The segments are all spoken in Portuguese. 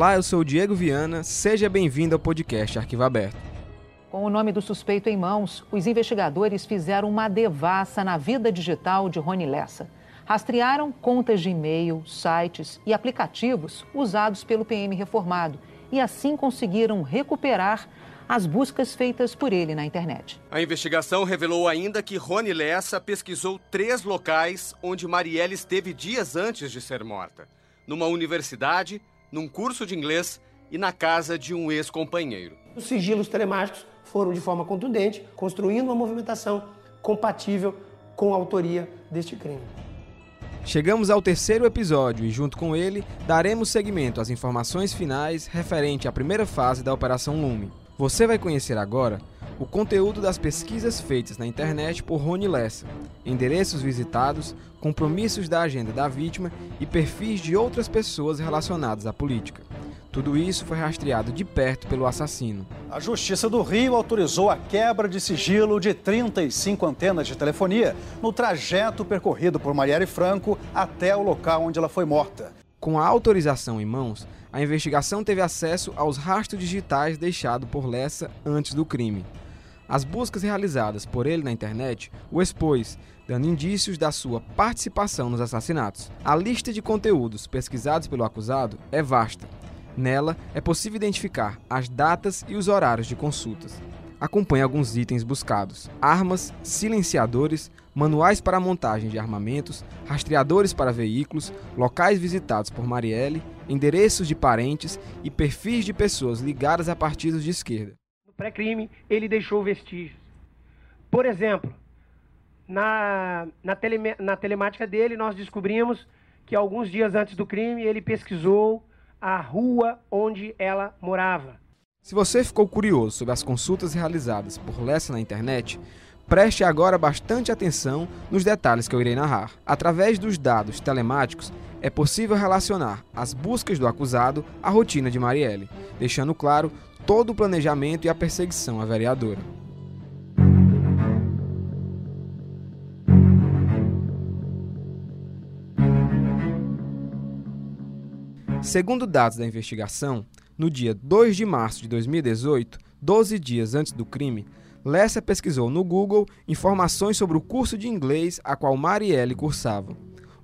Olá, eu sou o Diego Viana, seja bem-vindo ao podcast Arquivo Aberto. Com o nome do suspeito em mãos, os investigadores fizeram uma devassa na vida digital de Rony Lessa. Rastrearam contas de e-mail, sites e aplicativos usados pelo PM reformado e assim conseguiram recuperar as buscas feitas por ele na internet. A investigação revelou ainda que Rony Lessa pesquisou três locais onde Marielle esteve dias antes de ser morta: numa universidade, num curso de inglês e na casa de um ex-companheiro. Os sigilos telemáticos foram de forma contundente, construindo uma movimentação compatível com a autoria deste crime. Chegamos ao terceiro episódio e, junto com ele, daremos seguimento às informações finais referente à primeira fase da Operação Lume. Você vai conhecer agora o conteúdo das pesquisas feitas na internet por Rony Lessa, endereços visitados, compromissos da agenda da vítima e perfis de outras pessoas relacionadas à política. Tudo isso foi rastreado de perto pelo assassino. A Justiça do Rio autorizou a quebra de sigilo de 35 antenas de telefonia no trajeto percorrido por Marielle Franco até o local onde ela foi morta. Com a autorização em mãos, a investigação teve acesso aos rastros digitais deixados por Lessa antes do crime. As buscas realizadas por ele na internet o expôs, dando indícios da sua participação nos assassinatos. A lista de conteúdos pesquisados pelo acusado é vasta. Nela é possível identificar as datas e os horários de consultas. Acompanhe alguns itens buscados: armas, silenciadores, manuais para montagem de armamentos, rastreadores para veículos, locais visitados por Marielle, endereços de parentes e perfis de pessoas ligadas a partidos de esquerda pré-crime, ele deixou vestígios. Por exemplo, na, na, tele, na telemática dele, nós descobrimos que alguns dias antes do crime, ele pesquisou a rua onde ela morava. Se você ficou curioso sobre as consultas realizadas por Lessa na internet, preste agora bastante atenção nos detalhes que eu irei narrar. Através dos dados telemáticos, é possível relacionar as buscas do acusado à rotina de Marielle, deixando claro todo o planejamento e a perseguição à vereadora. Segundo dados da investigação, no dia 2 de março de 2018, 12 dias antes do crime, Lessa pesquisou no Google informações sobre o curso de inglês a qual Marielle cursava.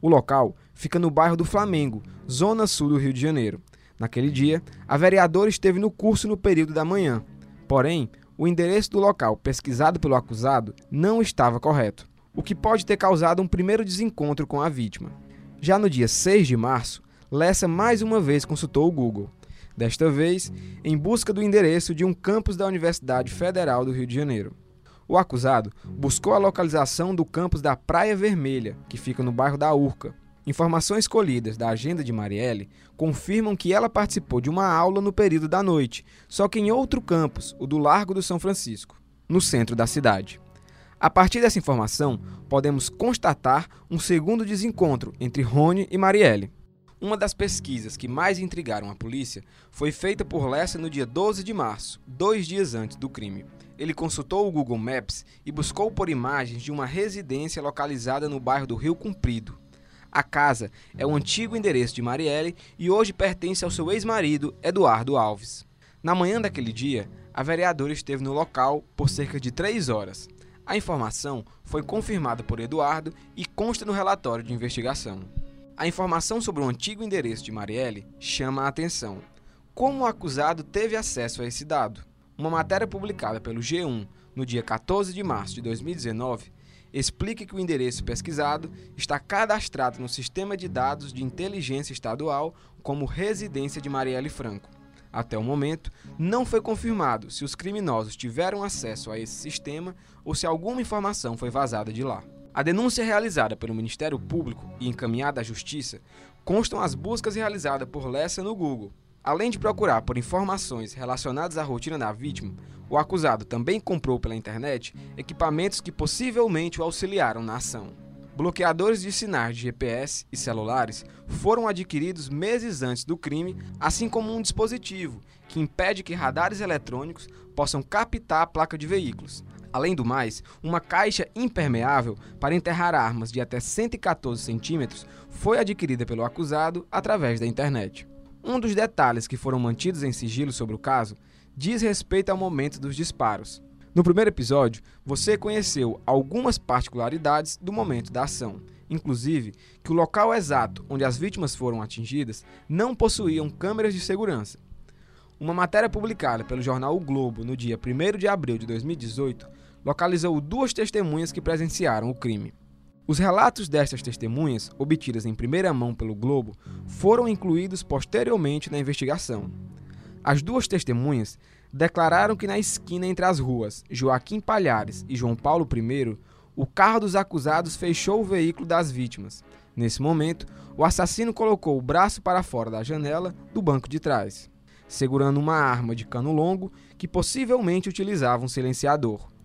O local fica no bairro do Flamengo, zona sul do Rio de Janeiro, Naquele dia, a vereadora esteve no curso no período da manhã. Porém, o endereço do local pesquisado pelo acusado não estava correto, o que pode ter causado um primeiro desencontro com a vítima. Já no dia 6 de março, Lessa mais uma vez consultou o Google, desta vez em busca do endereço de um campus da Universidade Federal do Rio de Janeiro. O acusado buscou a localização do campus da Praia Vermelha, que fica no bairro da Urca, Informações colhidas da agenda de Marielle confirmam que ela participou de uma aula no período da noite, só que em outro campus, o do Largo do São Francisco, no centro da cidade. A partir dessa informação, podemos constatar um segundo desencontro entre Rony e Marielle. Uma das pesquisas que mais intrigaram a polícia foi feita por Lessa no dia 12 de março, dois dias antes do crime. Ele consultou o Google Maps e buscou por imagens de uma residência localizada no bairro do Rio Comprido, a casa é o antigo endereço de Marielle e hoje pertence ao seu ex-marido, Eduardo Alves. Na manhã daquele dia, a vereadora esteve no local por cerca de três horas. A informação foi confirmada por Eduardo e consta no relatório de investigação. A informação sobre o antigo endereço de Marielle chama a atenção. Como o acusado teve acesso a esse dado? Uma matéria publicada pelo G1 no dia 14 de março de 2019 explique que o endereço pesquisado está cadastrado no Sistema de Dados de Inteligência Estadual como residência de Marielle Franco. Até o momento, não foi confirmado se os criminosos tiveram acesso a esse sistema ou se alguma informação foi vazada de lá. A denúncia realizada pelo Ministério Público e encaminhada à Justiça constam as buscas realizadas por Lessa no Google, Além de procurar por informações relacionadas à rotina da vítima, o acusado também comprou pela internet equipamentos que possivelmente o auxiliaram na ação. Bloqueadores de sinais de GPS e celulares foram adquiridos meses antes do crime, assim como um dispositivo que impede que radares eletrônicos possam captar a placa de veículos. Além do mais, uma caixa impermeável para enterrar armas de até 114 centímetros foi adquirida pelo acusado através da internet. Um dos detalhes que foram mantidos em sigilo sobre o caso diz respeito ao momento dos disparos. No primeiro episódio, você conheceu algumas particularidades do momento da ação, inclusive que o local exato onde as vítimas foram atingidas não possuíam câmeras de segurança. Uma matéria publicada pelo jornal O Globo no dia 1 de abril de 2018 localizou duas testemunhas que presenciaram o crime. Os relatos destas testemunhas, obtidas em primeira mão pelo Globo, foram incluídos posteriormente na investigação. As duas testemunhas declararam que na esquina entre as ruas Joaquim Palhares e João Paulo I, o carro dos acusados fechou o veículo das vítimas. Nesse momento, o assassino colocou o braço para fora da janela do banco de trás, segurando uma arma de cano longo que possivelmente utilizava um silenciador.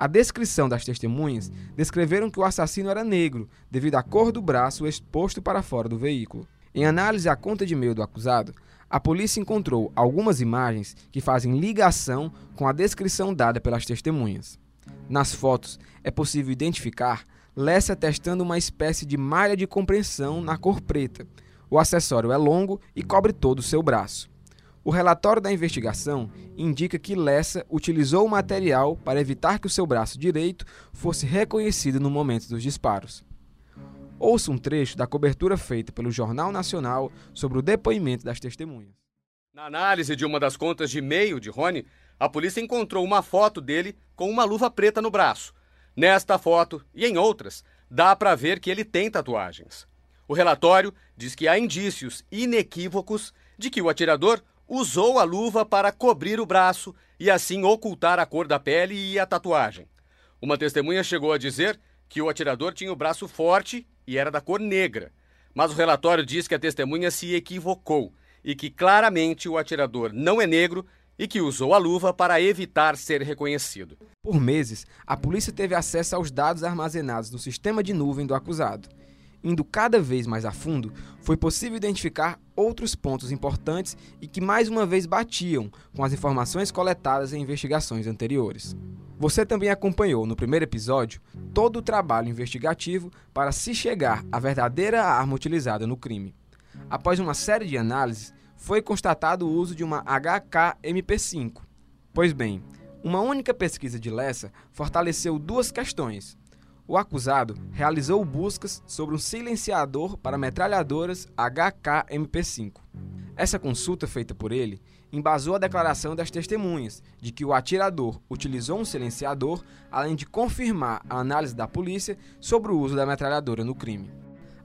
A descrição das testemunhas descreveram que o assassino era negro, devido à cor do braço exposto para fora do veículo. Em análise à conta de e-mail do acusado, a polícia encontrou algumas imagens que fazem ligação com a descrição dada pelas testemunhas. Nas fotos, é possível identificar Lessa testando uma espécie de malha de compreensão na cor preta. O acessório é longo e cobre todo o seu braço. O relatório da investigação indica que Lessa utilizou o material para evitar que o seu braço direito fosse reconhecido no momento dos disparos. Ouça um trecho da cobertura feita pelo Jornal Nacional sobre o depoimento das testemunhas. Na análise de uma das contas de e-mail de Rony, a polícia encontrou uma foto dele com uma luva preta no braço. Nesta foto e em outras, dá para ver que ele tem tatuagens. O relatório diz que há indícios inequívocos de que o atirador usou a luva para cobrir o braço e assim ocultar a cor da pele e a tatuagem. Uma testemunha chegou a dizer que o atirador tinha o braço forte e era da cor negra. Mas o relatório diz que a testemunha se equivocou e que claramente o atirador não é negro e que usou a luva para evitar ser reconhecido. Por meses, a polícia teve acesso aos dados armazenados no sistema de nuvem do acusado. Indo cada vez mais a fundo, foi possível identificar outros pontos importantes e que mais uma vez batiam com as informações coletadas em investigações anteriores. Você também acompanhou no primeiro episódio todo o trabalho investigativo para se chegar à verdadeira arma utilizada no crime. Após uma série de análises, foi constatado o uso de uma HK-MP5. Pois bem, uma única pesquisa de Lessa fortaleceu duas questões. O acusado realizou buscas sobre um silenciador para metralhadoras HK-MP5. Essa consulta feita por ele embasou a declaração das testemunhas de que o atirador utilizou um silenciador, além de confirmar a análise da polícia sobre o uso da metralhadora no crime.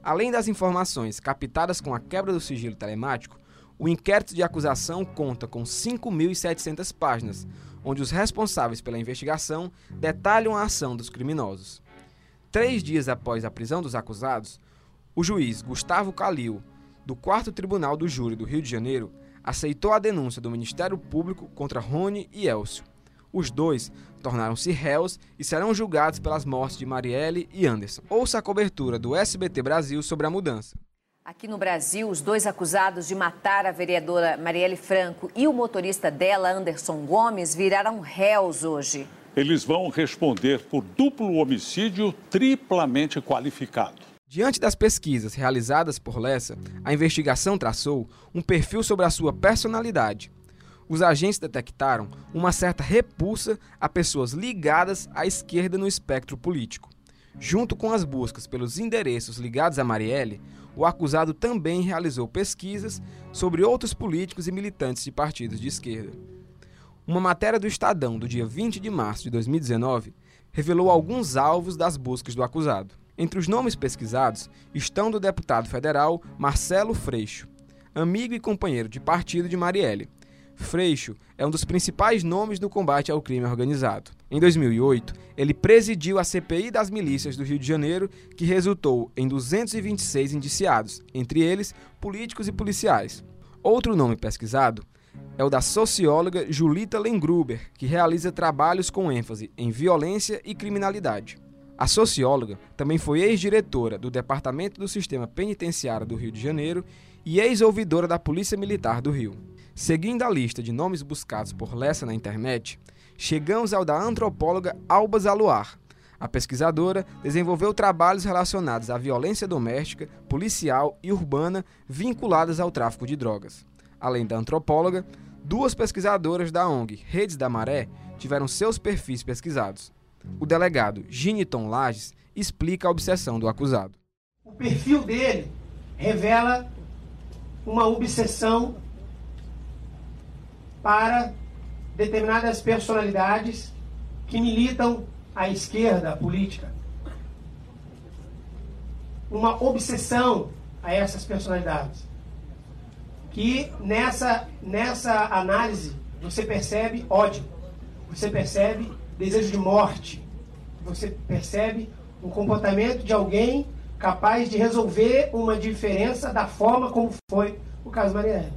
Além das informações captadas com a quebra do sigilo telemático, o inquérito de acusação conta com 5.700 páginas, onde os responsáveis pela investigação detalham a ação dos criminosos. Três dias após a prisão dos acusados, o juiz Gustavo Calil, do 4 Tribunal do Júri do Rio de Janeiro, aceitou a denúncia do Ministério Público contra Rony e Elcio. Os dois tornaram-se réus e serão julgados pelas mortes de Marielle e Anderson. Ouça a cobertura do SBT Brasil sobre a mudança. Aqui no Brasil, os dois acusados de matar a vereadora Marielle Franco e o motorista dela, Anderson Gomes, viraram réus hoje. Eles vão responder por duplo homicídio triplamente qualificado. Diante das pesquisas realizadas por Lessa, a investigação traçou um perfil sobre a sua personalidade. Os agentes detectaram uma certa repulsa a pessoas ligadas à esquerda no espectro político. Junto com as buscas pelos endereços ligados a Marielle, o acusado também realizou pesquisas sobre outros políticos e militantes de partidos de esquerda. Uma matéria do Estadão do dia 20 de março de 2019 revelou alguns alvos das buscas do acusado. Entre os nomes pesquisados estão do deputado federal Marcelo Freixo, amigo e companheiro de partido de Marielle. Freixo é um dos principais nomes do combate ao crime organizado. Em 2008, ele presidiu a CPI das milícias do Rio de Janeiro, que resultou em 226 indiciados, entre eles políticos e policiais. Outro nome pesquisado é o da socióloga Julita Lengruber, que realiza trabalhos com ênfase em violência e criminalidade. A socióloga também foi ex-diretora do Departamento do Sistema Penitenciário do Rio de Janeiro e ex-ouvidora da Polícia Militar do Rio. Seguindo a lista de nomes buscados por Lessa na internet, chegamos ao da antropóloga Alba Zaluar. A pesquisadora desenvolveu trabalhos relacionados à violência doméstica, policial e urbana vinculadas ao tráfico de drogas. Além da antropóloga, duas pesquisadoras da ONG Redes da Maré tiveram seus perfis pesquisados. O delegado Giniton Lages explica a obsessão do acusado. O perfil dele revela uma obsessão para determinadas personalidades que militam à esquerda política. Uma obsessão a essas personalidades. Que nessa, nessa análise você percebe ódio, você percebe desejo de morte, você percebe um comportamento de alguém capaz de resolver uma diferença da forma como foi o caso Marielle.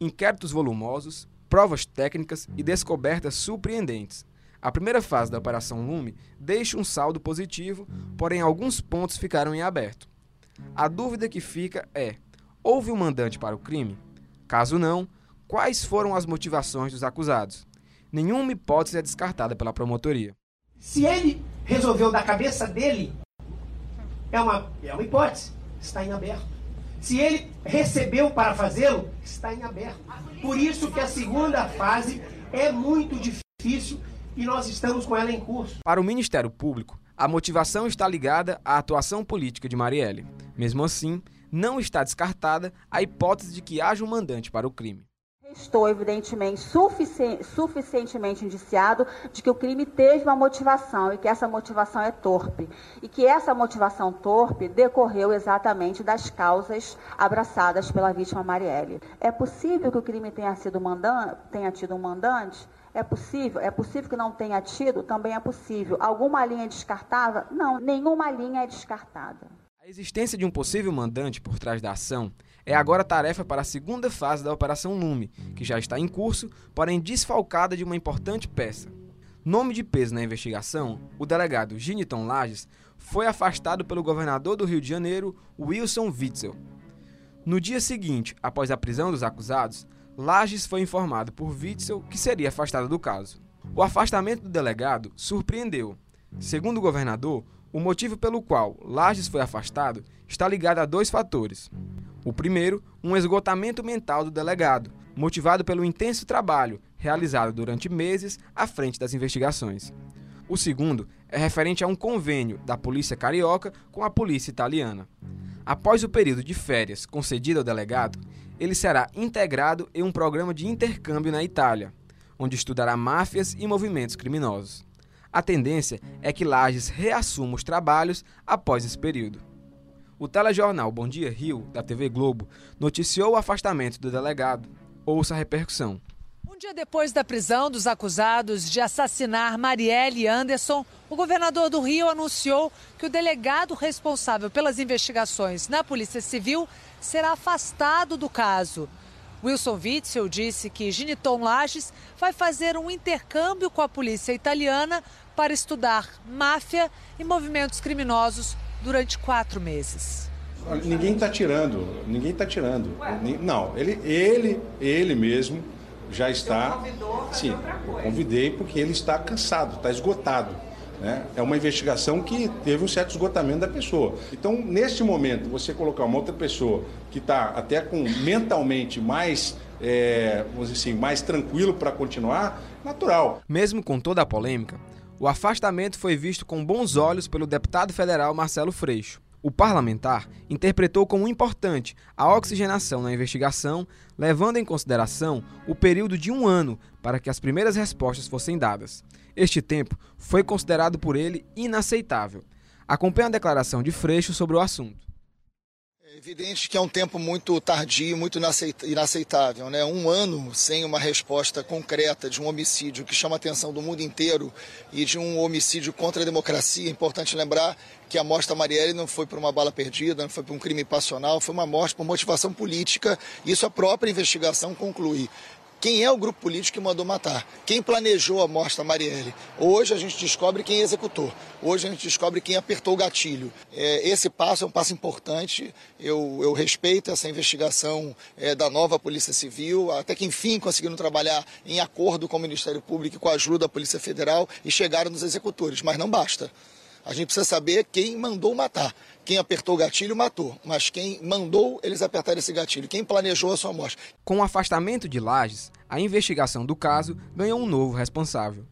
Inquéritos volumosos, provas técnicas e descobertas surpreendentes. A primeira fase da Operação Lume deixa um saldo positivo, porém alguns pontos ficaram em aberto. A dúvida que fica é: houve um mandante para o crime? Caso não, quais foram as motivações dos acusados? Nenhuma hipótese é descartada pela promotoria. Se ele resolveu da cabeça dele, é uma, é uma hipótese, está em aberto. Se ele recebeu para fazê-lo, está em aberto. Por isso que a segunda fase é muito difícil e nós estamos com ela em curso. Para o Ministério Público, a motivação está ligada à atuação política de Marielle. Mesmo assim, não está descartada a hipótese de que haja um mandante para o crime. Estou, evidentemente, sufici suficientemente indiciado de que o crime teve uma motivação e que essa motivação é torpe. E que essa motivação torpe decorreu exatamente das causas abraçadas pela vítima Marielle. É possível que o crime tenha, sido mandante, tenha tido um mandante? É possível? É possível que não tenha tido? Também é possível. Alguma linha descartável? Não, nenhuma linha é descartada. A existência de um possível mandante por trás da ação é agora tarefa para a segunda fase da Operação Lume, que já está em curso, porém desfalcada de uma importante peça. Nome de peso na investigação, o delegado Giniton Lages foi afastado pelo governador do Rio de Janeiro, Wilson Witzel. No dia seguinte, após a prisão dos acusados, Lages foi informado por Witzel que seria afastado do caso. O afastamento do delegado surpreendeu. Segundo o governador, o motivo pelo qual Lages foi afastado está ligado a dois fatores. O primeiro, um esgotamento mental do delegado, motivado pelo intenso trabalho realizado durante meses à frente das investigações. O segundo é referente a um convênio da Polícia Carioca com a Polícia Italiana. Após o período de férias concedido ao delegado, ele será integrado em um programa de intercâmbio na Itália, onde estudará máfias e movimentos criminosos. A tendência é que Lages reassuma os trabalhos após esse período. O telejornal Bom Dia Rio, da TV Globo, noticiou o afastamento do delegado. Ouça a repercussão. Um dia depois da prisão dos acusados de assassinar Marielle Anderson, o governador do Rio anunciou que o delegado responsável pelas investigações na Polícia Civil será afastado do caso. Wilson Witzel disse que Giniton Lages vai fazer um intercâmbio com a polícia italiana para estudar máfia e movimentos criminosos durante quatro meses. Ninguém está tirando, ninguém está tirando. Não, ele, ele, ele mesmo já está. Sim, eu convidei porque ele está cansado, está esgotado. Né? É uma investigação que teve um certo esgotamento da pessoa. Então, neste momento, você colocar uma outra pessoa que está até com mentalmente mais, é, vamos dizer assim, mais tranquilo para continuar, natural. Mesmo com toda a polêmica, o afastamento foi visto com bons olhos pelo deputado federal Marcelo Freixo. O parlamentar interpretou como importante a oxigenação na investigação, levando em consideração o período de um ano para que as primeiras respostas fossem dadas. Este tempo foi considerado por ele inaceitável. Acompanhe a declaração de Freixo sobre o assunto. É evidente que é um tempo muito tardio, muito inaceitável. Né? Um ano sem uma resposta concreta de um homicídio que chama a atenção do mundo inteiro e de um homicídio contra a democracia. É importante lembrar que a morte da Marielle não foi por uma bala perdida, não foi por um crime passional, foi uma morte por motivação política. Isso a própria investigação conclui quem é o grupo político que mandou matar, quem planejou a morte da Marielle. Hoje a gente descobre quem executou, hoje a gente descobre quem apertou o gatilho. É, esse passo é um passo importante, eu, eu respeito essa investigação é, da nova Polícia Civil, até que enfim conseguiram trabalhar em acordo com o Ministério Público e com a ajuda da Polícia Federal e chegaram nos executores, mas não basta. A gente precisa saber quem mandou matar. Quem apertou o gatilho matou, mas quem mandou eles apertarem esse gatilho, quem planejou a sua morte. Com o afastamento de Lages, a investigação do caso ganhou um novo responsável.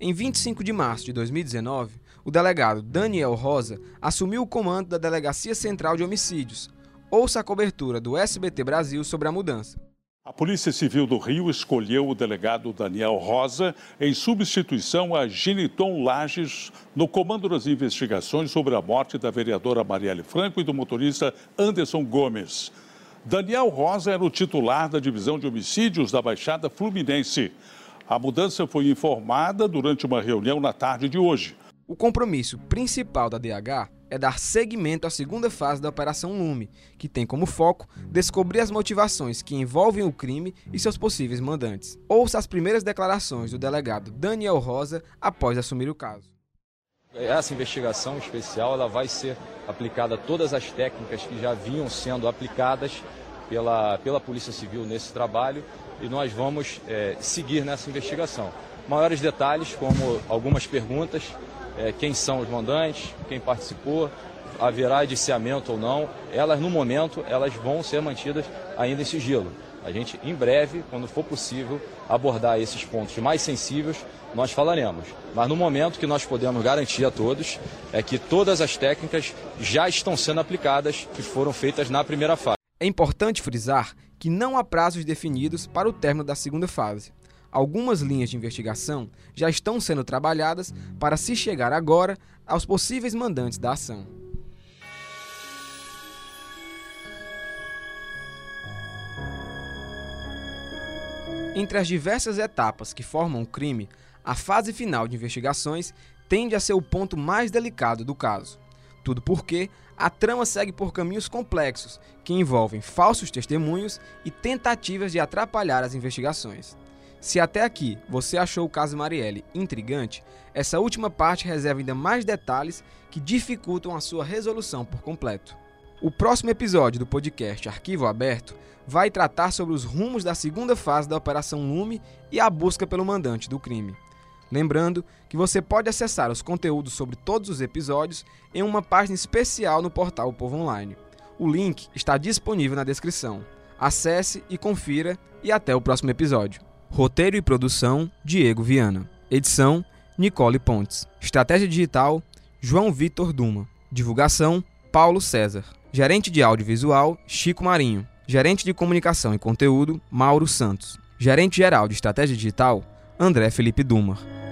Em 25 de março de 2019, o delegado Daniel Rosa assumiu o comando da Delegacia Central de Homicídios. Ouça a cobertura do SBT Brasil sobre a mudança. A Polícia Civil do Rio escolheu o delegado Daniel Rosa em substituição a Geniton Lages no comando das investigações sobre a morte da vereadora Marielle Franco e do motorista Anderson Gomes. Daniel Rosa era o titular da divisão de homicídios da Baixada Fluminense. A mudança foi informada durante uma reunião na tarde de hoje. O compromisso principal da DH é dar seguimento à segunda fase da Operação Lume, que tem como foco descobrir as motivações que envolvem o crime e seus possíveis mandantes. Ouça as primeiras declarações do delegado Daniel Rosa após assumir o caso. Essa investigação especial ela vai ser aplicada a todas as técnicas que já vinham sendo aplicadas pela, pela Polícia Civil nesse trabalho e nós vamos é, seguir nessa investigação. Maiores detalhes, como algumas perguntas é, quem são os mandantes, quem participou, haverá indiciamento ou não. Elas, no momento, elas vão ser mantidas ainda em sigilo. A gente, em breve, quando for possível, abordar esses pontos mais sensíveis, nós falaremos. Mas no momento que nós podemos garantir a todos é que todas as técnicas já estão sendo aplicadas que foram feitas na primeira fase. É importante frisar que não há prazos definidos para o término da segunda fase algumas linhas de investigação já estão sendo trabalhadas para se chegar agora aos possíveis mandantes da ação. Entre as diversas etapas que formam o crime, a fase final de investigações tende a ser o ponto mais delicado do caso. Tudo porque a trama segue por caminhos complexos que envolvem falsos testemunhos e tentativas de atrapalhar as investigações. Se até aqui você achou o caso Marielle intrigante, essa última parte reserva ainda mais detalhes que dificultam a sua resolução por completo. O próximo episódio do podcast Arquivo Aberto vai tratar sobre os rumos da segunda fase da Operação Lume e a busca pelo mandante do crime. Lembrando que você pode acessar os conteúdos sobre todos os episódios em uma página especial no portal o Povo Online. O link está disponível na descrição. Acesse e confira e até o próximo episódio. Roteiro e produção: Diego Viana. Edição: Nicole Pontes. Estratégia digital: João Vitor Duma. Divulgação: Paulo César. Gerente de audiovisual: Chico Marinho. Gerente de comunicação e conteúdo: Mauro Santos. Gerente geral de estratégia digital: André Felipe Dumar.